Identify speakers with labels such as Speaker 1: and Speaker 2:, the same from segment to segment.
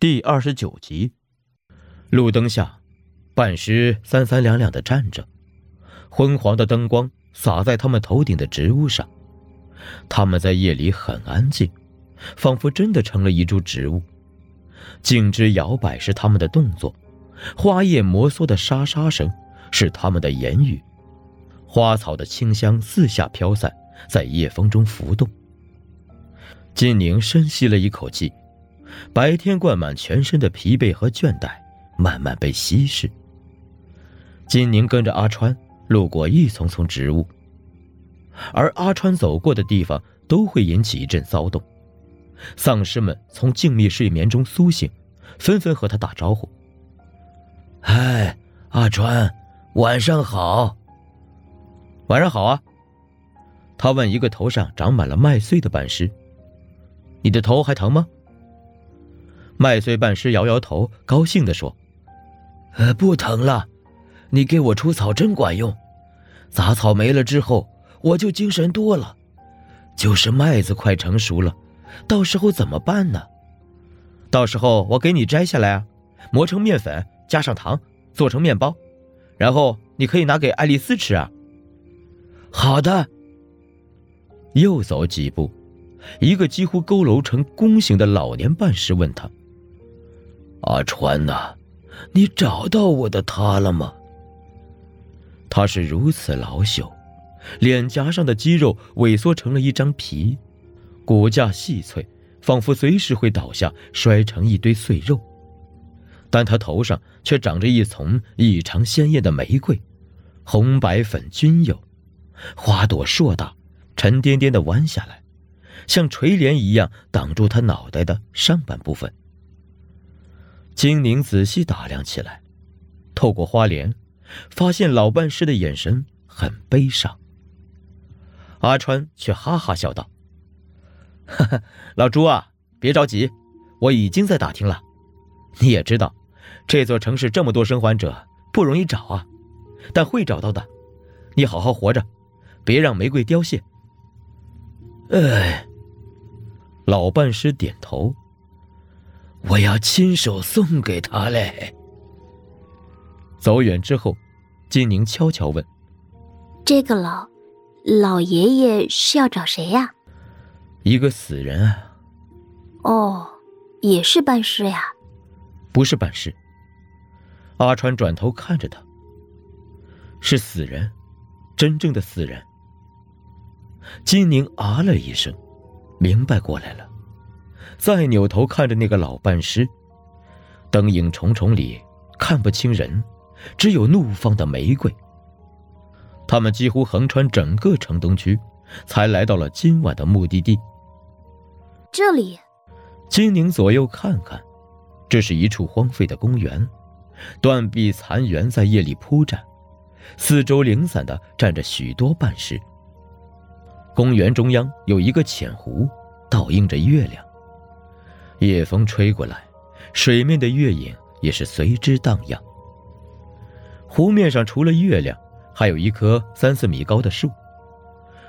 Speaker 1: 第二十九集，路灯下，半尸三三两两的站着，昏黄的灯光洒在他们头顶的植物上，他们在夜里很安静，仿佛真的成了一株植物。茎枝摇摆是他们的动作，花叶摩挲的沙沙声是他们的言语，花草的清香四下飘散，在夜风中浮动。金宁深吸了一口气。白天灌满全身的疲惫和倦怠，慢慢被稀释。金宁跟着阿川路过一丛丛植物，而阿川走过的地方都会引起一阵骚动。丧尸们从静谧睡眠中苏醒，纷纷和他打招呼：“
Speaker 2: 嗨，阿川，晚上好。”“
Speaker 1: 晚上好啊。”他问一个头上长满了麦穗的半尸：“你的头还疼吗？”麦穗半尸摇摇头，高兴地说：“
Speaker 2: 呃，不疼了，你给我除草真管用。杂草没了之后，我就精神多了。就是麦子快成熟了，到时候怎么办呢？
Speaker 1: 到时候我给你摘下来啊，磨成面粉，加上糖，做成面包，然后你可以拿给爱丽丝吃啊。”
Speaker 2: 好的。
Speaker 1: 又走几步，一个几乎佝偻成弓形的老年半尸问他。
Speaker 2: 阿川呐，你找到我的他了吗？
Speaker 1: 他是如此老朽，脸颊上的肌肉萎缩成了一张皮，骨架细脆，仿佛随时会倒下，摔成一堆碎肉。但他头上却长着一丛异常鲜艳的玫瑰，红白粉均有，花朵硕大，沉甸甸的弯下来，像垂帘一样挡住他脑袋的上半部分。金宁仔细打量起来，透过花帘，发现老半尸的眼神很悲伤。阿川却哈哈笑道：“哈哈，老朱啊，别着急，我已经在打听了。你也知道，这座城市这么多生还者，不容易找啊，但会找到的。你好好活着，别让玫瑰凋谢。”
Speaker 2: 哎，
Speaker 1: 老半尸点头。
Speaker 2: 我要亲手送给他嘞。
Speaker 1: 走远之后，金宁悄悄问：“
Speaker 3: 这个老老爷爷是要找谁呀？”“
Speaker 1: 一个死人啊。”“
Speaker 3: 哦，也是办事呀？”“
Speaker 1: 不是办事。”阿川转头看着他。“是死人，真正的死人。”金宁啊了一声，明白过来了。再扭头看着那个老半尸，灯影重重里看不清人，只有怒放的玫瑰。他们几乎横穿整个城东区，才来到了今晚的目的地。
Speaker 3: 这里，
Speaker 1: 金宁左右看看，这是一处荒废的公园，断壁残垣在夜里铺展，四周零散的站着许多半尸。公园中央有一个浅湖，倒映着月亮。夜风吹过来，水面的月影也是随之荡漾。湖面上除了月亮，还有一棵三四米高的树。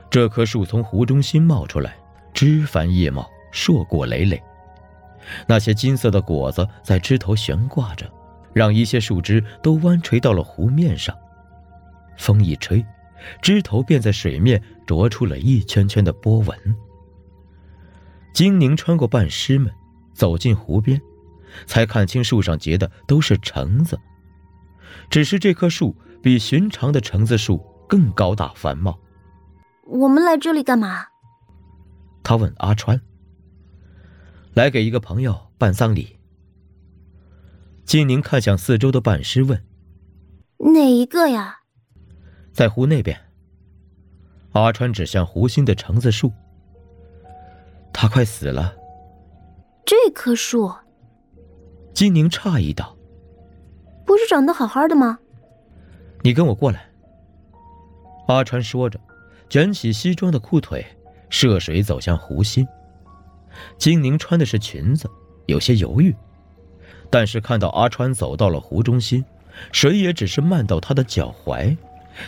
Speaker 1: 这棵树从湖中心冒出来，枝繁叶茂，硕果累累。那些金色的果子在枝头悬挂着，让一些树枝都弯垂到了湖面上。风一吹，枝头便在水面啄出了一圈圈的波纹。金宁穿过半尸们。走进湖边，才看清树上结的都是橙子。只是这棵树比寻常的橙子树更高大繁茂。
Speaker 3: 我们来这里干嘛？
Speaker 1: 他问阿川。来给一个朋友办丧礼。金宁看向四周的半尸问：“
Speaker 3: 哪一个呀？”
Speaker 1: 在湖那边。阿川指向湖心的橙子树。他快死了。
Speaker 3: 这棵树，
Speaker 1: 金宁诧异道：“
Speaker 3: 不是长得好好的吗？”
Speaker 1: 你跟我过来。”阿川说着，卷起西装的裤腿，涉水走向湖心。金宁穿的是裙子，有些犹豫，但是看到阿川走到了湖中心，水也只是漫到他的脚踝，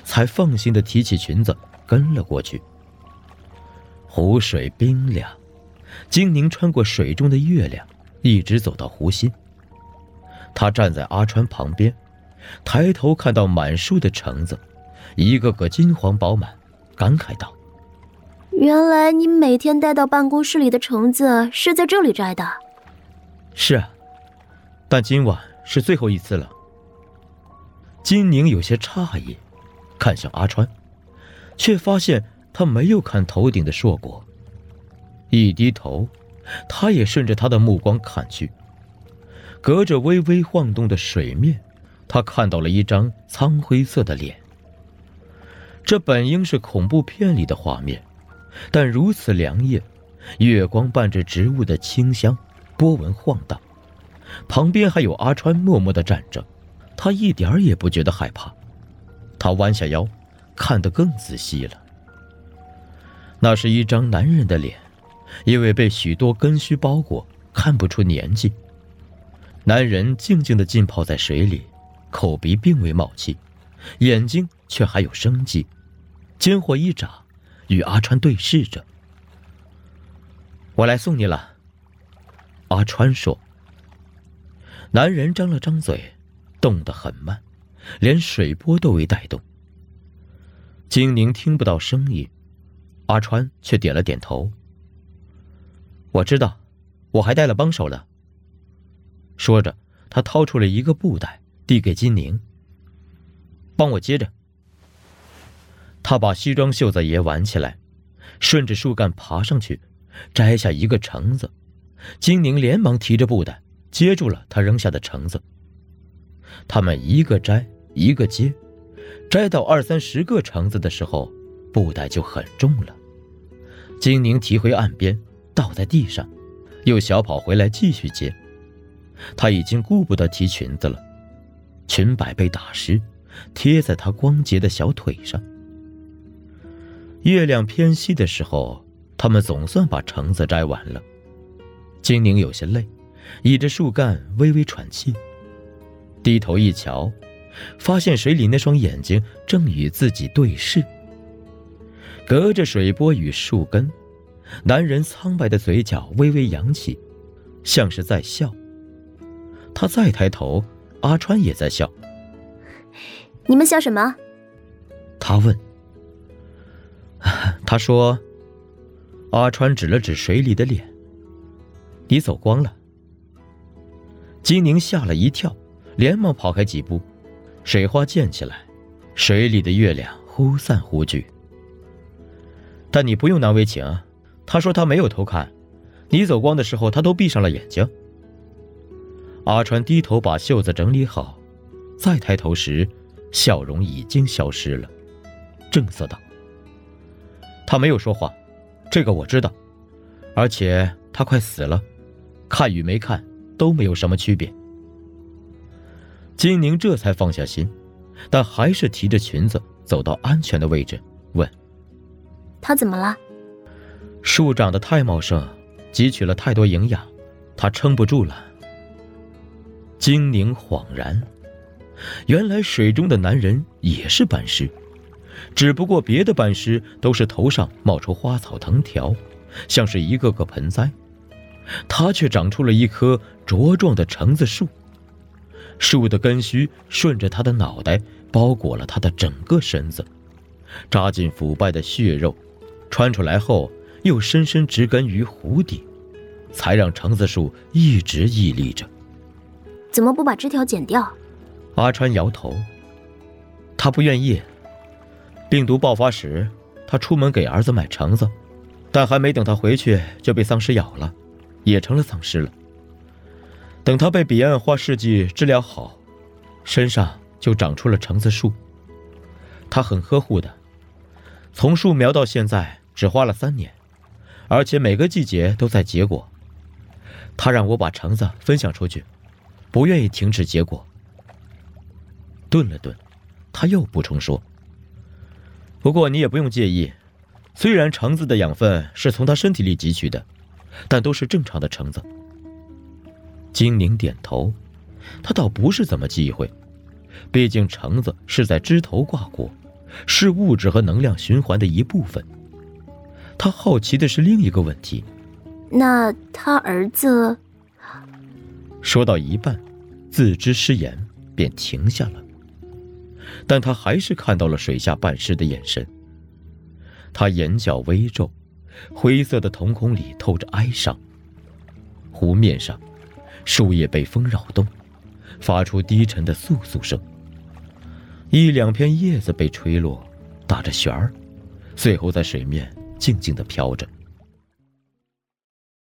Speaker 1: 才放心的提起裙子跟了过去。湖水冰凉。金宁穿过水中的月亮，一直走到湖心。他站在阿川旁边，抬头看到满树的橙子，一个个金黄饱满，感慨道：“
Speaker 3: 原来你每天带到办公室里的橙子是在这里摘的。”“
Speaker 1: 是啊，但今晚是最后一次了。”金宁有些诧异，看向阿川，却发现他没有看头顶的硕果。一低头，他也顺着他的目光看去。隔着微微晃动的水面，他看到了一张苍灰色的脸。这本应是恐怖片里的画面，但如此凉夜，月光伴着植物的清香，波纹晃荡。旁边还有阿川默默的站着，他一点儿也不觉得害怕。他弯下腰，看得更仔细了。那是一张男人的脸，因为被许多根须包裹，看不出年纪。男人静静的浸泡在水里，口鼻并未冒气，眼睛却还有生机，金火一眨，与阿川对视着。我来送你了，阿川说。男人张了张嘴，动得很慢，连水波都未带动。金宁听不到声音，阿川却点了点头。我知道，我还带了帮手了。说着，他掏出了一个布袋，递给金宁：“帮我接着。”他把西装袖子也挽起来，顺着树干爬上去，摘下一个橙子。金宁连忙提着布袋接住了他扔下的橙子。他们一个摘一个接，摘到二三十个橙子的时候，布袋就很重了。金宁提回岸边，倒在地上，又小跑回来继续接。他已经顾不得提裙子了，裙摆被打湿，贴在他光洁的小腿上。月亮偏西的时候，他们总算把橙子摘完了。金宁有些累，倚着树干微微喘气，低头一瞧，发现水里那双眼睛正与自己对视。隔着水波与树根，男人苍白的嘴角微微扬起，像是在笑。他再抬头，阿川也在笑。
Speaker 3: 你们笑什么？
Speaker 1: 他问。他说：“阿川指了指水里的脸，你走光了。”金宁吓了一跳，连忙跑开几步，水花溅起来，水里的月亮忽散忽聚。但你不用难为情，他说他没有偷看，你走光的时候，他都闭上了眼睛。阿川低头把袖子整理好，再抬头时，笑容已经消失了，正色道：“他没有说话，这个我知道，而且他快死了，看与没看都没有什么区别。”金宁这才放下心，但还是提着裙子走到安全的位置，问：“
Speaker 3: 他怎么了？”
Speaker 1: 树长得太茂盛，汲取了太多营养，他撑不住了。精灵恍然，原来水中的男人也是斑尸，只不过别的斑尸都是头上冒出花草藤条，像是一个个盆栽，他却长出了一棵茁壮的橙子树。树的根须顺着他的脑袋包裹了他的整个身子，扎进腐败的血肉，穿出来后又深深植根于湖底，才让橙子树一直屹立着。
Speaker 3: 怎么不把枝条剪掉？
Speaker 1: 阿川摇头。他不愿意。病毒爆发时，他出门给儿子买橙子，但还没等他回去，就被丧尸咬了，也成了丧尸了。等他被彼岸花试剂治疗好，身上就长出了橙子树。他很呵护的，从树苗到现在只花了三年，而且每个季节都在结果。他让我把橙子分享出去。不愿意停止结果。顿了顿，他又补充说：“不过你也不用介意，虽然橙子的养分是从他身体里汲取的，但都是正常的橙子。”精灵点头，他倒不是怎么忌讳，毕竟橙子是在枝头挂果，是物质和能量循环的一部分。他好奇的是另一个问题：
Speaker 3: 那他儿子？
Speaker 1: 说到一半，自知失言，便停下了。但他还是看到了水下半尸的眼神。他眼角微皱，灰色的瞳孔里透着哀伤。湖面上，树叶被风扰动，发出低沉的簌簌声。一两片叶子被吹落，打着旋儿，最后在水面静静地飘着。